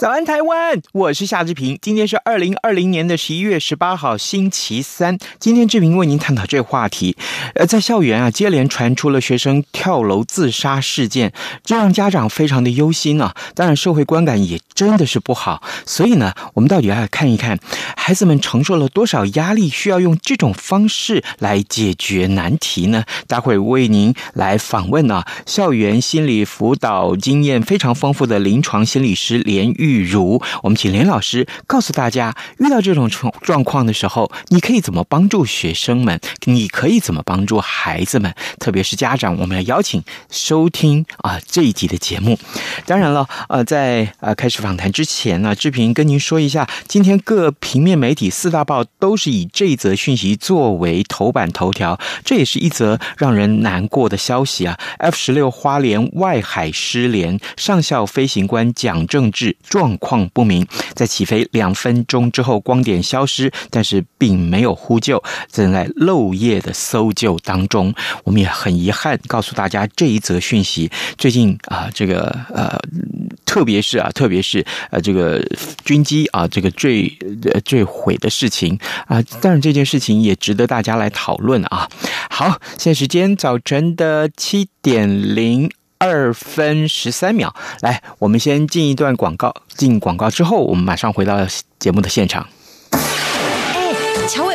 早安，台湾！我是夏志平。今天是二零二零年的十一月十八号，星期三。今天志平为您探讨这个话题。呃，在校园啊，接连传出了学生跳楼自杀事件，这让家长非常的忧心啊。当然，社会观感也真的是不好。所以呢，我们到底要看一看，孩子们承受了多少压力，需要用这种方式来解决难题呢？待会为您来访问啊，校园心理辅导经验非常丰富的临床心理师连玉。玉如，我们请连老师告诉大家，遇到这种状状况的时候，你可以怎么帮助学生们？你可以怎么帮助孩子们？特别是家长，我们要邀请收听啊这一集的节目。当然了，呃，在呃开始访谈之前呢，志平跟您说一下，今天各平面媒体四大报都是以这则讯息作为头版头条，这也是一则让人难过的消息啊！F 十六花莲外海失联，上校飞行官蒋正志。状况不明，在起飞两分钟之后光点消失，但是并没有呼救，正在漏夜的搜救当中。我们也很遗憾告诉大家这一则讯息。最近啊，这个呃，特别是啊，特别是呃，这个军机啊，这个坠呃坠毁的事情啊，当然这件事情也值得大家来讨论啊。好，现在时间早晨的七点零。二分十三秒，来，我们先进一段广告。进广告之后，我们马上回到节目的现场。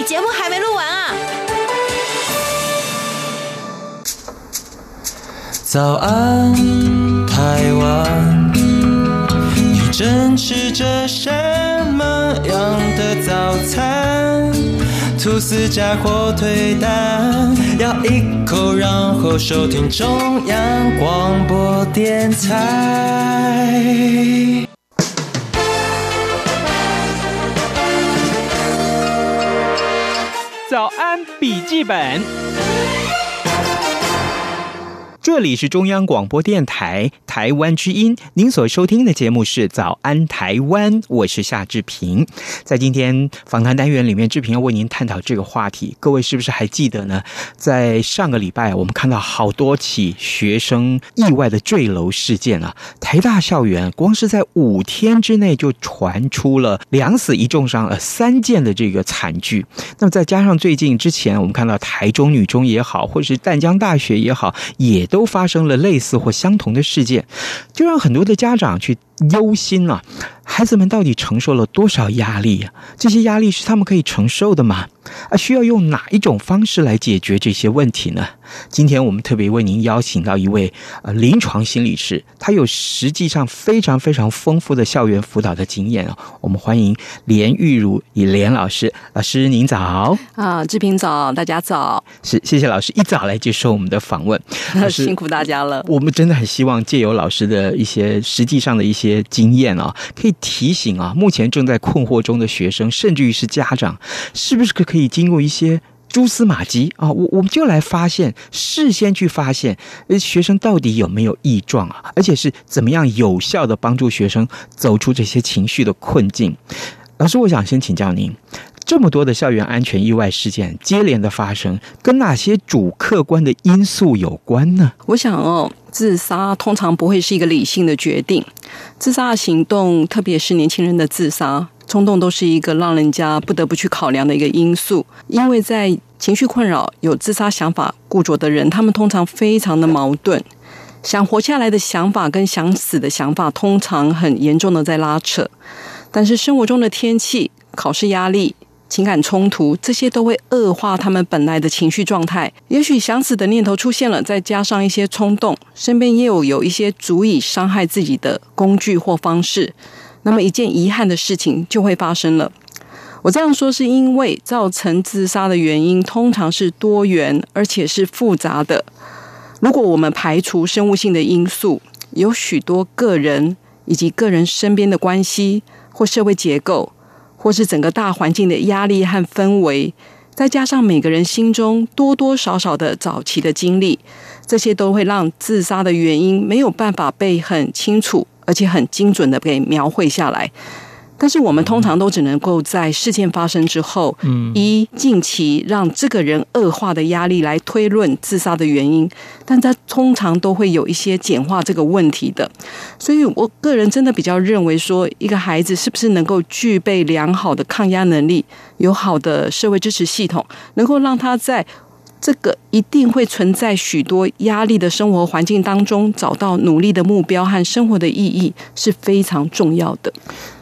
你节目还没录完啊？早安，台湾，你正吃着什么样的早餐？吐司加火腿蛋，咬一口，然后收听中央广播电台。早安，笔记本。这里是中央广播电台台湾之音，您所收听的节目是《早安台湾》，我是夏志平。在今天访谈单元里面，志平要为您探讨这个话题。各位是不是还记得呢？在上个礼拜，我们看到好多起学生意外的坠楼事件啊！台大校园光是在五天之内就传出了两死一重伤呃三件的这个惨剧。那么再加上最近之前，我们看到台中女中也好，或者是淡江大学也好，也都发生了类似或相同的事件，就让很多的家长去忧心啊。孩子们到底承受了多少压力呀？这些压力是他们可以承受的吗？啊，需要用哪一种方式来解决这些问题呢？今天我们特别为您邀请到一位呃临床心理师，他有实际上非常非常丰富的校园辅导的经验啊。我们欢迎连玉如以连老师，老师您早啊，志平早，大家早，是谢谢老师一早来接受我们的访问，辛苦大家了。我们真的很希望借由老师的一些实际上的一些些经验啊，可以。提醒啊，目前正在困惑中的学生，甚至于是家长，是不是可可以经过一些蛛丝马迹啊，我我们就来发现，事先去发现，呃，学生到底有没有异状啊？而且是怎么样有效的帮助学生走出这些情绪的困境？老师，我想先请教您，这么多的校园安全意外事件接连的发生，跟哪些主客观的因素有关呢？我想哦，自杀通常不会是一个理性的决定，自杀行动，特别是年轻人的自杀。冲动都是一个让人家不得不去考量的一个因素，因为在情绪困扰、有自杀想法固着的人，他们通常非常的矛盾，想活下来的想法跟想死的想法通常很严重的在拉扯。但是生活中的天气、考试压力、情感冲突，这些都会恶化他们本来的情绪状态。也许想死的念头出现了，再加上一些冲动，身边也有有一些足以伤害自己的工具或方式。那么一件遗憾的事情就会发生了。我这样说是因为造成自杀的原因通常是多元而且是复杂的。如果我们排除生物性的因素，有许多个人以及个人身边的关系或社会结构，或是整个大环境的压力和氛围，再加上每个人心中多多少少的早期的经历，这些都会让自杀的原因没有办法被很清楚。而且很精准的给描绘下来，但是我们通常都只能够在事件发生之后，嗯，一近期让这个人恶化的压力来推论自杀的原因，但他通常都会有一些简化这个问题的。所以我个人真的比较认为说，一个孩子是不是能够具备良好的抗压能力，有好的社会支持系统，能够让他在。这个一定会存在许多压力的生活环境当中，找到努力的目标和生活的意义是非常重要的。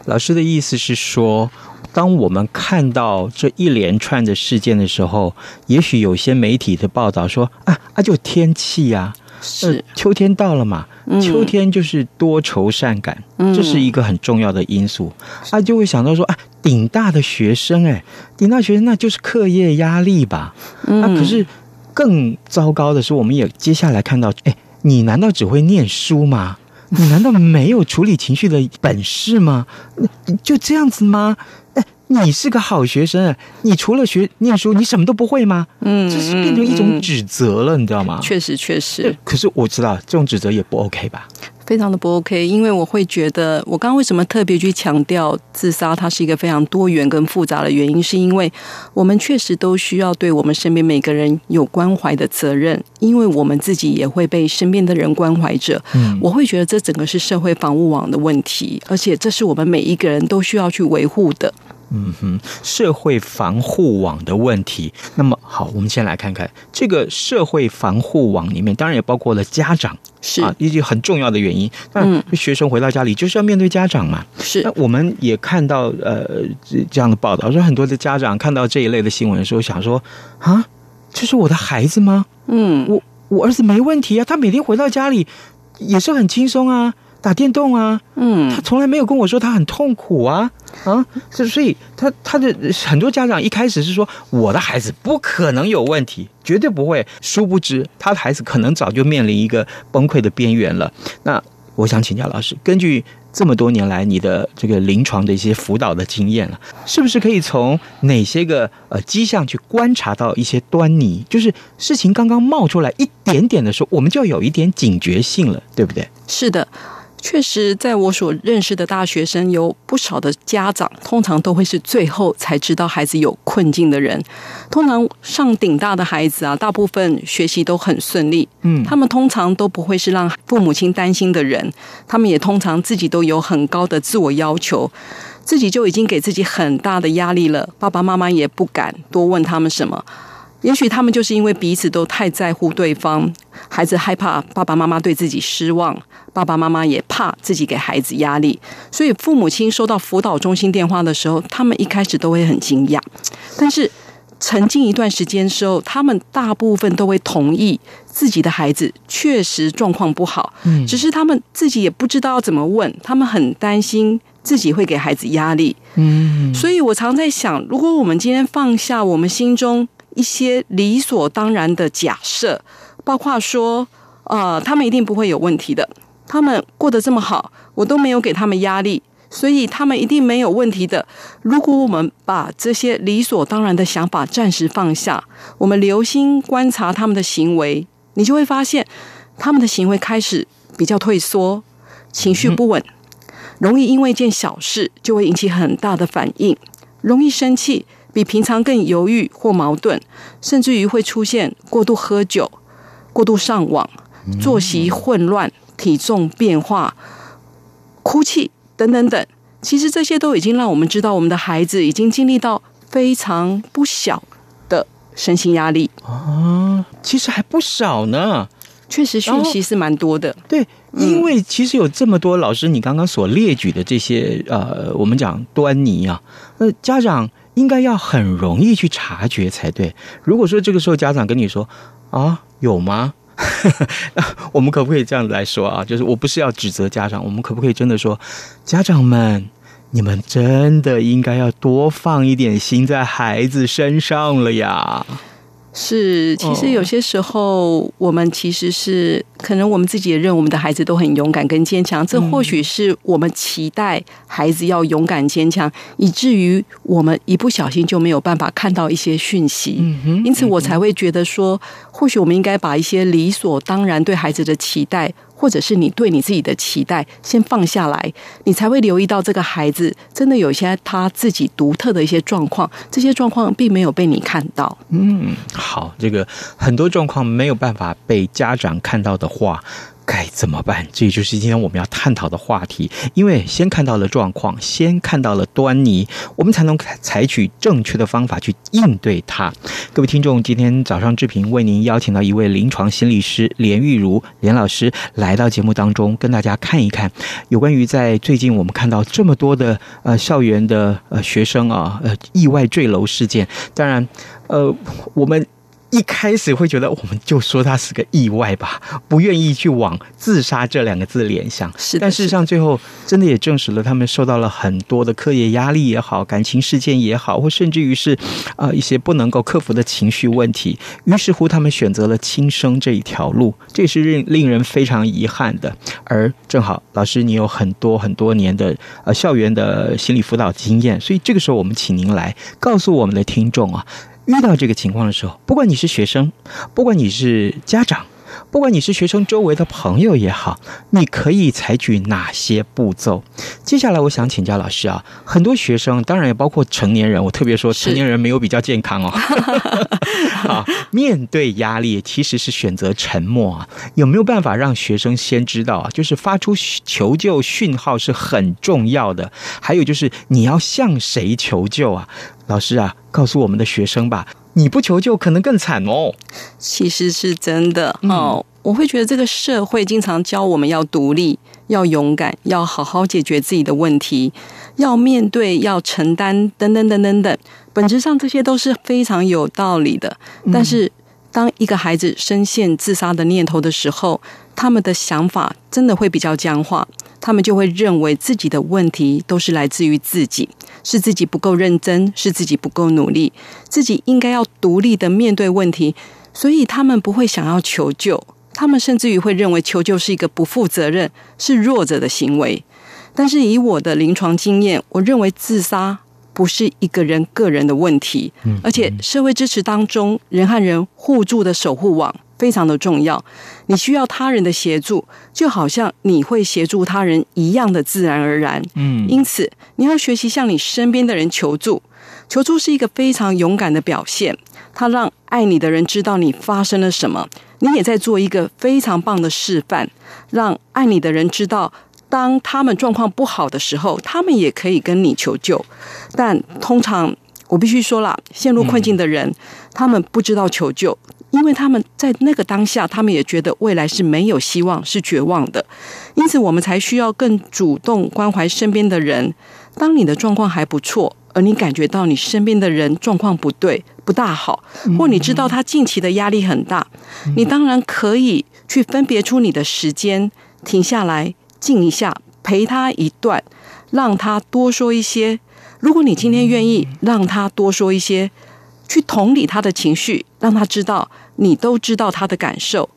老师的意思是说，当我们看到这一连串的事件的时候，也许有些媒体的报道说啊啊，就天气呀、是、呃、秋天到了嘛，秋天就是多愁善感，嗯、这是一个很重要的因素。啊，就会想到说啊。顶大的学生，哎，顶大学生那就是课业压力吧？那、嗯啊、可是更糟糕的是，我们也接下来看到，哎，你难道只会念书吗？你难道没有处理情绪的本事吗？就这样子吗？哎，你是个好学生，你除了学念书，你什么都不会吗？嗯，这是变成一种指责了，你知道吗？确实，确实。可是我知道这种指责也不 OK 吧？非常的不 OK，因为我会觉得，我刚刚为什么特别去强调自杀，它是一个非常多元跟复杂的原因，是因为我们确实都需要对我们身边每个人有关怀的责任，因为我们自己也会被身边的人关怀着。嗯，我会觉得这整个是社会防护网的问题，而且这是我们每一个人都需要去维护的。嗯哼，社会防护网的问题。那么好，我们先来看看这个社会防护网里面，当然也包括了家长，是啊，一些很重要的原因。那，学生回到家里就是要面对家长嘛。是。那我们也看到呃这样的报道，说很多的家长看到这一类的新闻的时候，想说啊，这是我的孩子吗？嗯，我我儿子没问题啊，他每天回到家里也是很轻松啊。打电动啊，嗯，他从来没有跟我说他很痛苦啊，啊，所以所以他他的很多家长一开始是说我的孩子不可能有问题，绝对不会，殊不知他的孩子可能早就面临一个崩溃的边缘了。那我想请教老师，根据这么多年来你的这个临床的一些辅导的经验了，是不是可以从哪些个呃迹象去观察到一些端倪？就是事情刚刚冒出来一点点的时候，我们就有一点警觉性了，对不对？是的。确实，在我所认识的大学生，有不少的家长，通常都会是最后才知道孩子有困境的人。通常上顶大的孩子啊，大部分学习都很顺利，嗯，他们通常都不会是让父母亲担心的人。他们也通常自己都有很高的自我要求，自己就已经给自己很大的压力了。爸爸妈妈也不敢多问他们什么。也许他们就是因为彼此都太在乎对方，孩子害怕爸爸妈妈对自己失望，爸爸妈妈也怕自己给孩子压力，所以父母亲收到辅导中心电话的时候，他们一开始都会很惊讶，但是沉浸一段时间之后，他们大部分都会同意自己的孩子确实状况不好，嗯，只是他们自己也不知道要怎么问，他们很担心自己会给孩子压力，嗯，所以我常在想，如果我们今天放下我们心中。一些理所当然的假设，包括说，呃，他们一定不会有问题的，他们过得这么好，我都没有给他们压力，所以他们一定没有问题的。如果我们把这些理所当然的想法暂时放下，我们留心观察他们的行为，你就会发现他们的行为开始比较退缩，情绪不稳，容易因为一件小事就会引起很大的反应，容易生气，比平常更犹豫或矛盾，甚至于会出现过度喝酒、过度上网、作息混乱、体重变化、哭泣等等等。其实这些都已经让我们知道，我们的孩子已经经历到非常不小的身心压力啊，其实还不少呢。确实讯息是蛮多的，对，因为其实有这么多老师，你刚刚所列举的这些呃，我们讲端倪啊，那家长应该要很容易去察觉才对。如果说这个时候家长跟你说啊，有吗？我们可不可以这样来说啊？就是我不是要指责家长，我们可不可以真的说，家长们，你们真的应该要多放一点心在孩子身上了呀？是，其实有些时候，我们其实是可能我们自己也认为我们的孩子都很勇敢跟坚强，这或许是我们期待孩子要勇敢坚强，以至于我们一不小心就没有办法看到一些讯息。因此我才会觉得说，或许我们应该把一些理所当然对孩子的期待。或者是你对你自己的期待先放下来，你才会留意到这个孩子真的有一些他自己独特的一些状况，这些状况并没有被你看到。嗯，好，这个很多状况没有办法被家长看到的话。该怎么办？这也就是今天我们要探讨的话题。因为先看到了状况，先看到了端倪，我们才能采取正确的方法去应对它。各位听众，今天早上志平为您邀请到一位临床心理师连玉如连老师来到节目当中，跟大家看一看有关于在最近我们看到这么多的呃校园的呃学生啊呃意外坠楼事件。当然，呃我们。一开始会觉得，我们就说他是个意外吧，不愿意去往自杀这两个字联想。是，但事实上最后真的也证实了，他们受到了很多的课业压力也好，感情事件也好，或甚至于是啊、呃、一些不能够克服的情绪问题。于是乎，他们选择了轻生这一条路，这是令令人非常遗憾的。而正好，老师你有很多很多年的呃校园的心理辅导经验，所以这个时候我们请您来告诉我们的听众啊。遇到这个情况的时候，不管你是学生，不管你是家长，不管你是学生周围的朋友也好，你可以采取哪些步骤？接下来，我想请教老师啊，很多学生，当然也包括成年人，我特别说成年人没有比较健康哦。啊，面对压力其实是选择沉默啊，有没有办法让学生先知道啊？就是发出求救讯号是很重要的，还有就是你要向谁求救啊？老师啊，告诉我们的学生吧，你不求救可能更惨哦。其实是真的哦，我会觉得这个社会经常教我们要独立、要勇敢、要好好解决自己的问题、要面对、要承担等等等等等。本质上这些都是非常有道理的。但是，当一个孩子深陷自杀的念头的时候，他们的想法真的会比较僵化，他们就会认为自己的问题都是来自于自己。是自己不够认真，是自己不够努力，自己应该要独立的面对问题，所以他们不会想要求救，他们甚至于会认为求救是一个不负责任、是弱者的行为。但是以我的临床经验，我认为自杀不是一个人个人的问题，而且社会支持当中人和人互助的守护网。非常的重要，你需要他人的协助，就好像你会协助他人一样的自然而然。嗯，因此你要学习向你身边的人求助，求助是一个非常勇敢的表现，它让爱你的人知道你发生了什么，你也在做一个非常棒的示范，让爱你的人知道，当他们状况不好的时候，他们也可以跟你求救。但通常我必须说了，陷入困境的人，嗯，他们不知道求救。因为他们在那个当下，他们也觉得未来是没有希望，是绝望的，因此我们才需要更主动关怀身边的人。当你的状况还不错，而你感觉到你身边的人状况不对、不大好，或你知道他近期的压力很大，你当然可以去分别出你的时间，停下来静一下，陪他一段，让他多说一些。如果你今天愿意让他多说一些。去同理他的情绪，让他知道你都知道他的感受。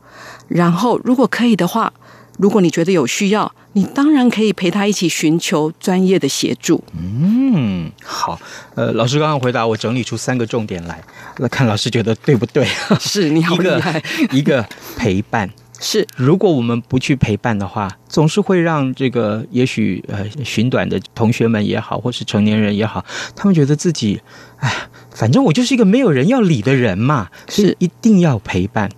然后，如果可以的话，如果你觉得有需要，你当然可以陪他一起寻求专业的协助。嗯，好。呃，老师刚刚回答我，整理出三个重点来，那看老师觉得对不对？是你好 厉害。一个，一个陪伴是，如果我们不去陪伴的话，总是会让这个也许呃寻短的同学们也好，或是成年人也好，他们觉得自己，哎，反正我就是一个没有人要理的人嘛，是一定要陪伴。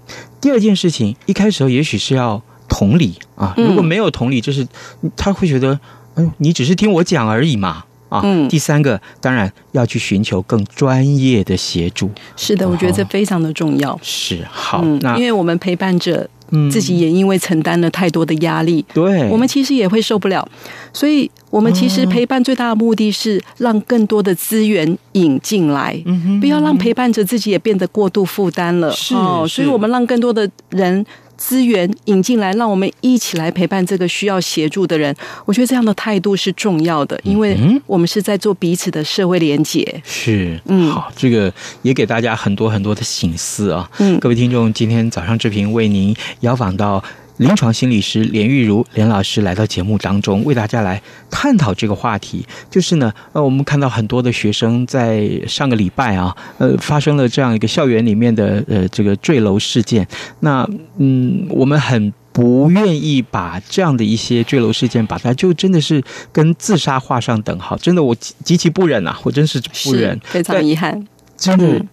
第二件事情，一开始也许是要。同理啊，如果没有同理，就是他会觉得，哎，你只是听我讲而已嘛啊。嗯。第三个，当然要去寻求更专业的协助。是的，我觉得这非常的重要。是好，嗯，那因为我们陪伴者，自己也因为承担了太多的压力，对，我们其实也会受不了。所以，我们其实陪伴最大的目的是让更多的资源引进来，嗯，不要让陪伴者自己也变得过度负担了。是，所以我们让更多的人。资源引进来，让我们一起来陪伴这个需要协助的人。我觉得这样的态度是重要的，因为我们是在做彼此的社会连结。是，嗯，好，这个也给大家很多很多的醒思啊。嗯，各位听众，今天早上志平为您邀访到。临床心理师连玉如连老师来到节目当中，为大家来探讨这个话题。就是呢，呃，我们看到很多的学生在上个礼拜啊，呃，发生了这样一个校园里面的呃这个坠楼事件。那嗯，我们很不愿意把这样的一些坠楼事件，把它就真的是跟自杀画上等号。真的，我极其不忍啊，我真是不忍，非常遗憾。真的，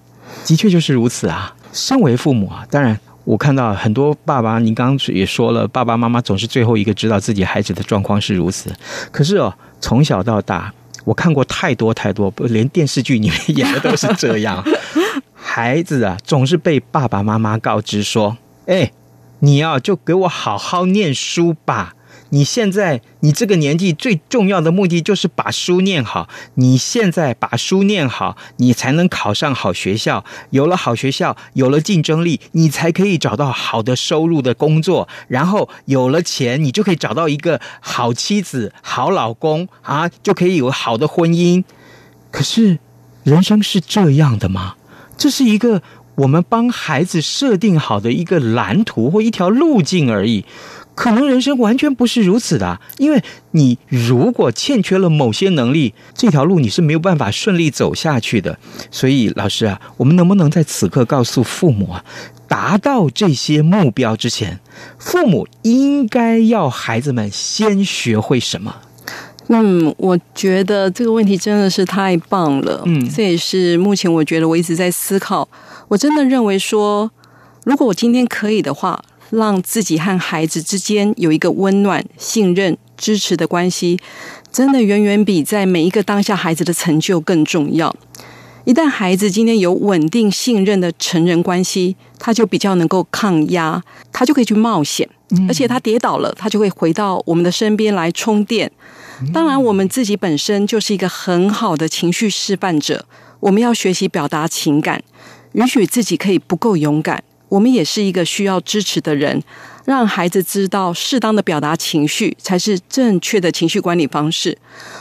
的确就是如此啊。身为父母啊，当然。我看到很多爸爸，您刚刚也说了，爸爸妈妈总是最后一个知道自己孩子的状况是如此。可是哦，从小到大，我看过太多太多，连电视剧里面演的都是这样。孩子啊，总是被爸爸妈妈告知说：“哎，你要就给我好好念书吧。”你现在，你这个年纪最重要的目的就是把书念好。你现在把书念好，你才能考上好学校。有了好学校，有了竞争力，你才可以找到好的收入的工作。然后有了钱，你就可以找到一个好妻子、好老公啊，就可以有好的婚姻。可是，人生是这样的吗？这是一个我们帮孩子设定好的一个蓝图或一条路径而已。可能人生完全不是如此的，因为你如果欠缺了某些能力，这条路你是没有办法顺利走下去的。所以，老师啊，我们能不能在此刻告诉父母啊，达到这些目标之前，父母应该要孩子们先学会什么？嗯，我觉得这个问题真的是太棒了。嗯，这也是目前我觉得我一直在思考。我真的认为说，如果我今天可以的话。让自己和孩子之间有一个温暖、信任、支持的关系，真的远远比在每一个当下孩子的成就更重要。一旦孩子今天有稳定、信任的成人关系，他就比较能够抗压，他就可以去冒险，而且他跌倒了，他就会回到我们的身边来充电。当然，我们自己本身就是一个很好的情绪示范者，我们要学习表达情感，允许自己可以不够勇敢。我们也是一个需要支持的人，让孩子知道适当的表达情绪才是正确的情绪管理方式。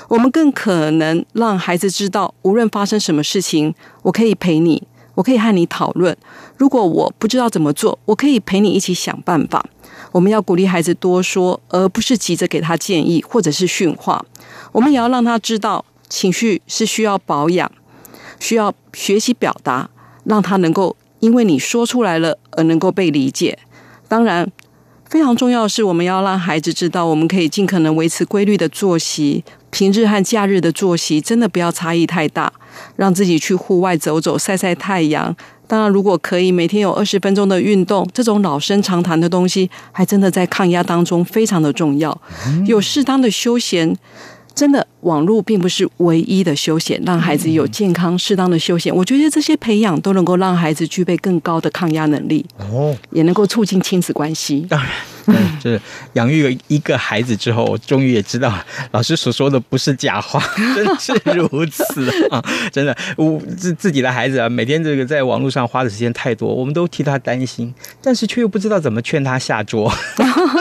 我们更可能让孩子知道，无论发生什么事情，我可以陪你，我可以和你讨论。如果我不知道怎么做，我可以陪你一起想办法。我们要鼓励孩子多说，而不是急着给他建议或者是训话。我们也要让他知道，情绪是需要保养，需要学习表达，让他能够。因为你说出来了而能够被理解，当然非常重要的是，我们要让孩子知道，我们可以尽可能维持规律的作息，平日和假日的作息真的不要差异太大，让自己去户外走走、晒晒太阳。当然，如果可以每天有二十分钟的运动，这种老生常谈的东西，还真的在抗压当中非常的重要。有适当的休闲。真的，网络并不是唯一的休闲，让孩子有健康适当的休闲。我觉得这些培养都能够让孩子具备更高的抗压能力，哦，也能够促进亲子关系。当然，嗯，就是养育了一个孩子之后，我终于也知道老师所说的不是假话，真是如此啊！真的，我自自己的孩子啊，每天这个在网络上花的时间太多，我们都替他担心，但是却又不知道怎么劝他下桌。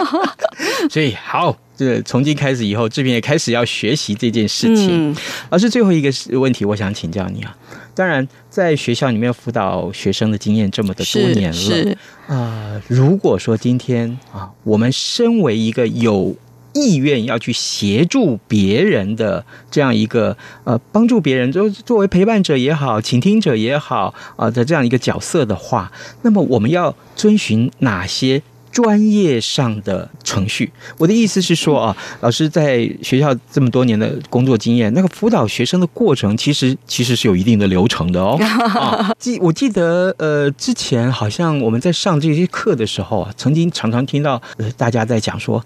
所以好。是从今开始以后，志平也开始要学习这件事情。老师，最后一个问题，我想请教你啊。当然，在学校里面辅导学生的经验这么的多年了，啊、呃，如果说今天啊，我们身为一个有意愿要去协助别人的这样一个呃帮助别人，就作为陪伴者也好，倾听者也好啊的这样一个角色的话，那么我们要遵循哪些专业上的程序？我的意思是说啊，老师在学校这么多年的工作经验，那个辅导学生的过程，其实其实是有一定的流程的哦。啊，记我记得呃，之前好像我们在上这些课的时候啊，曾经常常听到大家在讲说。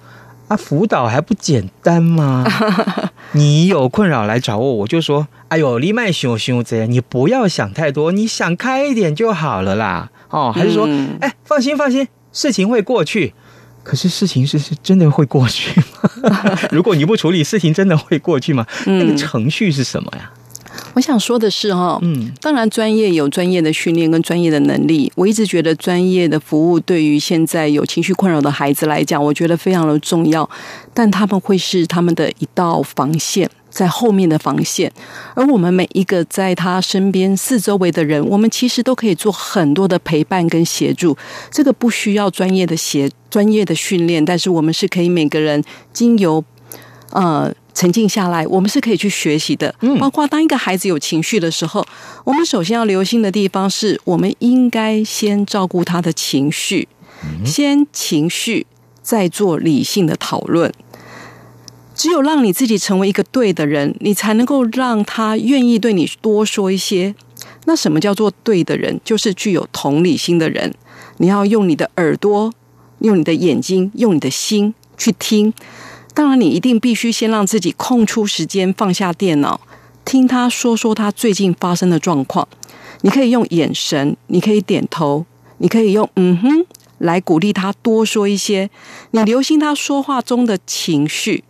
啊，辅导还不简单吗？你有困扰来找我，我就说，哎呦，你麦想想这，你不要想太多，你想开一点就好了啦。哦，还是说，哎，放心放心，事情会过去。可是事情是是真的会过去吗？如果你不处理，事情真的会过去吗？那个程序是什么呀？我想说的是哈，嗯，当然专业有专业的训练跟专业的能力。我一直觉得专业的服务对于现在有情绪困扰的孩子来讲，我觉得非常的重要。但他们会是他们的一道防线，在后面的防线。而我们每一个在他身边四周围的人，我们其实都可以做很多的陪伴跟协助。这个不需要专业的协专业的训练，但是我们是可以每个人经由呃。沉静下来，我们是可以去学习的。包括当一个孩子有情绪的时候，我们首先要留心的地方是，我们应该先照顾他的情绪，先情绪，再做理性的讨论。只有让你自己成为一个对的人，你才能够让他愿意对你多说一些。那什么叫做对的人？就是具有同理心的人。你要用你的耳朵，用你的眼睛，用你的心去听。当然，你一定必须先让自己空出时间，放下电脑，听他说说他最近发生的状况。你可以用眼神，你可以点头，你可以用嗯哼来鼓励他多说一些。你留心他说话中的情绪，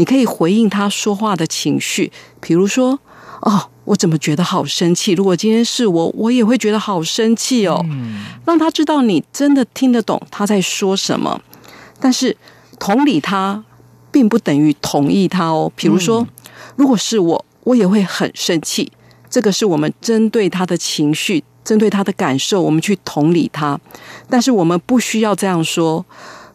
你可以回应他说话的情绪。比如说，哦，我怎么觉得好生气？如果今天是我，我也会觉得好生气哦。让他知道你真的听得懂他在说什么，但是同理他。并不等于同意他哦。比如说，如果是我，我也会很生气。这个是我们针对他的情绪，针对他的感受，我们去同理他。但是我们不需要这样说。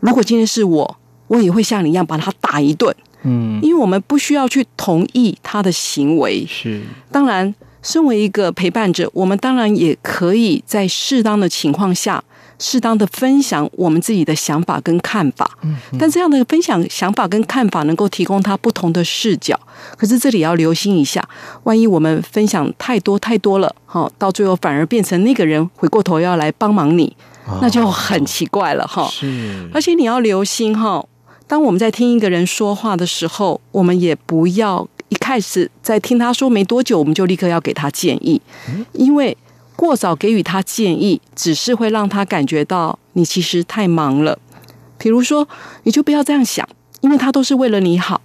如果今天是我，我也会像你一样把他打一顿。嗯，因为我们不需要去同意他的行为。是，当然，身为一个陪伴者，我们当然也可以在适当的情况下。适当的分享我们自己的想法跟看法，嗯但这样的分享想法跟看法能够提供他不同的视角。可是这里要留心一下，万一我们分享太多太多了，哈，到最后反而变成那个人回过头要来帮忙你，那就很奇怪了，哈。是，而且你要留心哈，当我们在听一个人说话的时候，我们也不要一开始在听他说没多久，我们就立刻要给他建议，因为。过早给予他建议，只是会让他感觉到你其实太忙了。比如说，你就不要这样想，因为他都是为了你好。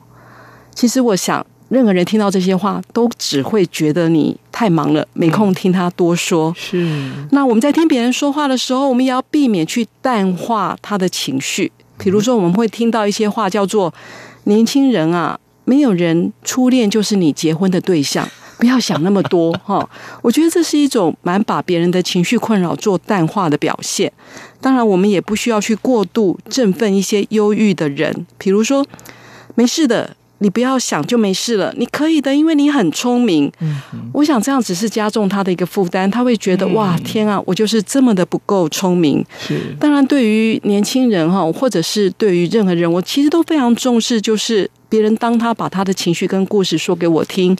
其实，我想，任何人听到这些话，都只会觉得你太忙了，没空听他多说。是。那我们在听别人说话的时候，我们也要避免去淡化他的情绪。比如说，我们会听到一些话叫做“年轻人啊，没有人初恋就是你结婚的对象。”不要想那么多 哈，我觉得这是一种蛮把别人的情绪困扰做淡化的表现。当然，我们也不需要去过度振奋一些忧郁的人，比如说，没事的，你不要想就没事了，你可以的，因为你很聪明。嗯，我想这样只是加重他的一个负担，他会觉得哇，天啊，我就是这么的不够聪明。是，当然，对于年轻人哈，或者是对于任何人，我其实都非常重视，就是。别人当他把他的情绪跟故事说给我听，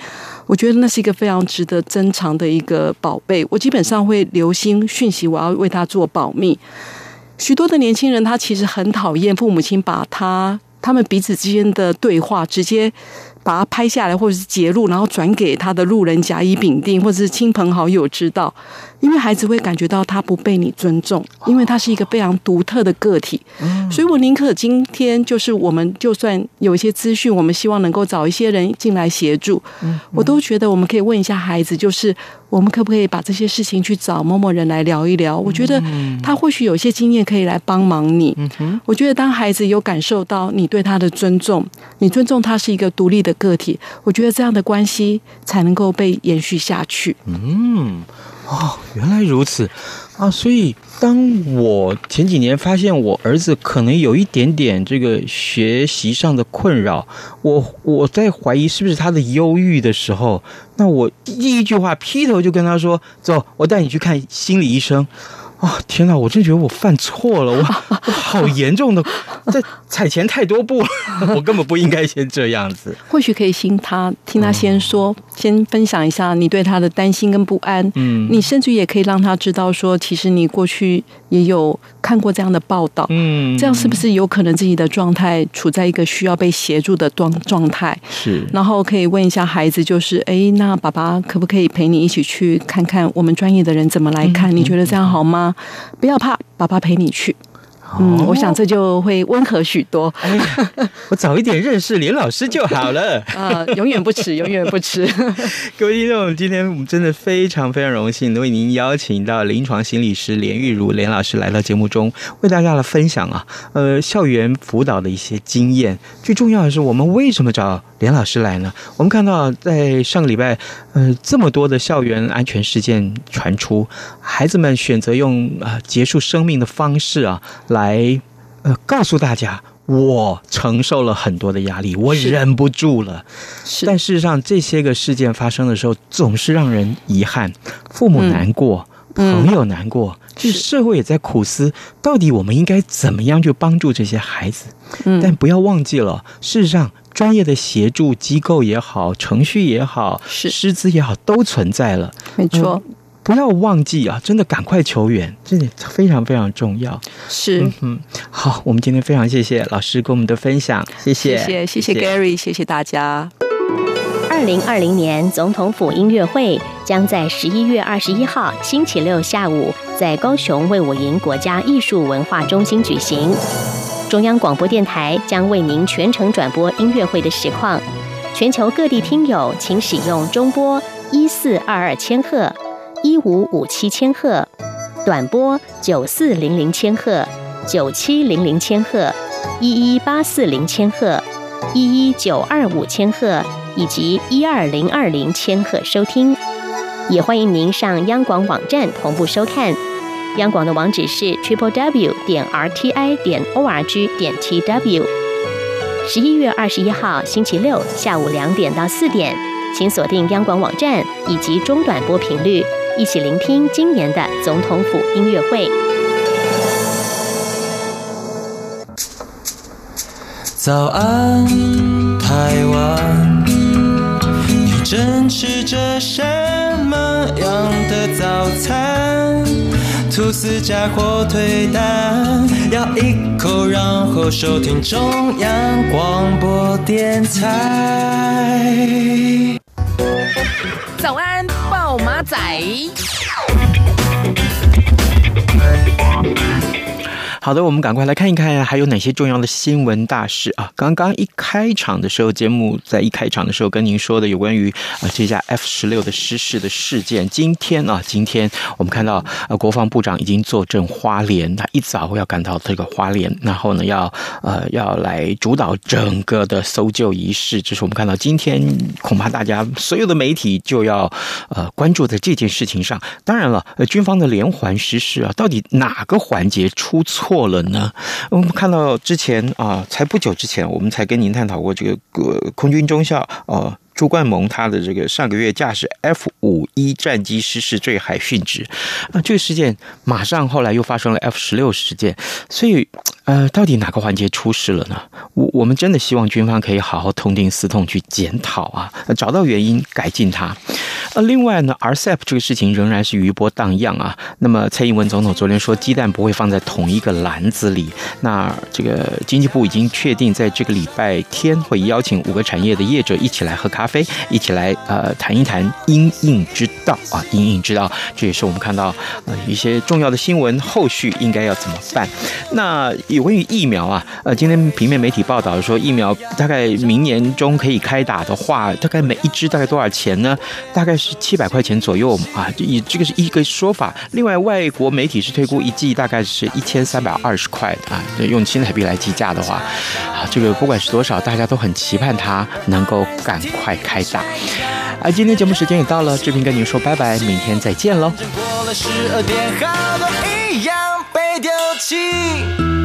我觉得那是一个非常值得珍藏的一个宝贝。我基本上会留心讯息，我要为他做保密。许多的年轻人他其实很讨厌父母亲把他他们彼此之间的对话直接。把它拍下来，或者是截录，然后转给他的路人甲乙丙丁，或者是亲朋好友知道，因为孩子会感觉到他不被你尊重，因为他是一个非常独特的个体。所以我宁可今天就是我们就算有一些资讯，我们希望能够找一些人进来协助，我都觉得我们可以问一下孩子，就是。我们可不可以把这些事情去找某某人来聊一聊？我觉得他或许有一些经验可以来帮忙你。我觉得当孩子有感受到你对他的尊重，你尊重他是一个独立的个体，我觉得这样的关系才能够被延续下去。嗯。哦，原来如此啊！所以当我前几年发现我儿子可能有一点点这个学习上的困扰，我我在怀疑是不是他的忧郁的时候，那我第一句话劈头就跟他说：“走，我带你去看心理医生。”啊，天哪！我真觉得我犯错了，我 我好严重的，在踩前太多步了，我根本不应该先这样子。或许可以听他听他先说，嗯、先分享一下你对他的担心跟不安。嗯，你甚至也可以让他知道说，其实你过去也有看过这样的报道。嗯，这样是不是有可能自己的状态处在一个需要被协助的状状态？是。然后可以问一下孩子，就是哎，那爸爸可不可以陪你一起去看看我们专业的人怎么来看？嗯、你觉得这样好吗？不要怕，爸爸陪你去。嗯，我想这就会温和许多。哎，我早一点认识连老师就好了。啊，永远不迟，永远不迟。各位听众，今天我们真的非常非常荣幸，能为您邀请到临床心理师连玉如连老师来到节目中，为大家来分享啊，呃，校园辅导的一些经验。最重要的是，我们为什么找连老师来呢？我们看到在上个礼拜，呃，这么多的校园安全事件传出，孩子们选择用啊、呃、结束生命的方式啊来。来，呃，告诉大家，我承受了很多的压力，我忍不住了。是，但事实上，这些个事件发生的时候，总是让人遗憾，父母难过，嗯、朋友难过，其实、嗯、社会也在苦思，到底我们应该怎么样去帮助这些孩子？嗯，但不要忘记了，事实上，专业的协助机构也好，程序也好，是师资也好，都存在了。没错。嗯不要忘记啊！真的赶快求援，这点非常非常重要。是，嗯，嗯，好，我们今天非常谢谢老师跟我们的分享，谢谢，谢谢，谢谢 Gary，谢谢大家。二零二零年总统府音乐会将在十一月二十一号星期六下午在高雄卫武营国家艺术文化中心举行。中央广播电台将为您全程转播音乐会的实况。全球各地听友请使用中波一四二二千赫。一五五七千赫，短波九四零零千赫，九七零零千赫，一一八四零千赫，一一九二五千赫，以及一二零二零千赫收听。也欢迎您上央广网站同步收看。央广的网址是 triple w 点 r t i 点 o r g 点 t w。十一月二十一号星期六下午两点到四点，请锁定央广网站以及中短波频率。一起聆听今年的总统府音乐会。早安，台湾，你正吃着什么样的早餐？吐司加火腿蛋，咬一口，然后收听中央广播电台。早安，报马仔。好的，我们赶快来看一看还有哪些重要的新闻大事啊！刚刚一开场的时候，节目在一开场的时候跟您说的有关于啊这架 F 十六的失事的事件。今天啊，今天我们看到呃国防部长已经坐镇花莲，他一早要赶到这个花莲，然后呢要呃要来主导整个的搜救仪式。这是我们看到今天恐怕大家所有的媒体就要呃关注在这件事情上。当然了，呃军方的连环失事啊，到底哪个环节出错？错了呢？我们看到之前啊，才不久之前，我们才跟您探讨过这个呃空军中校呃朱冠蒙他的这个上个月驾驶 F 五一战机失事坠海殉职啊，这个事件马上后来又发生了 F 十六事件，所以呃，到底哪个环节出事了呢？我我们真的希望军方可以好好痛定思痛去检讨啊，找到原因改进它。呃，另外呢，RCEP 这个事情仍然是余波荡漾啊。那么蔡英文总统昨天说，鸡蛋不会放在同一个篮子里。那这个经济部已经确定，在这个礼拜天会邀请五个产业的业者一起来喝咖啡，一起来呃谈一谈因应之道啊，因应之道。这也是我们看到呃一些重要的新闻，后续应该要怎么办？那有关于疫苗啊，呃，今天平面媒体报道说，疫苗大概明年中可以开打的话，大概每一支大概多少钱呢？大概。是七百块钱左右啊，以这个是一个说法。另外，外国媒体是推估一季大概是一千三百二十块啊，用新台币来计价的话，啊，这个不管是多少，大家都很期盼它能够赶快开打。啊，今天节目时间也到了，志平跟您说拜拜，明天再见喽。过了十二点，好多一样被丢弃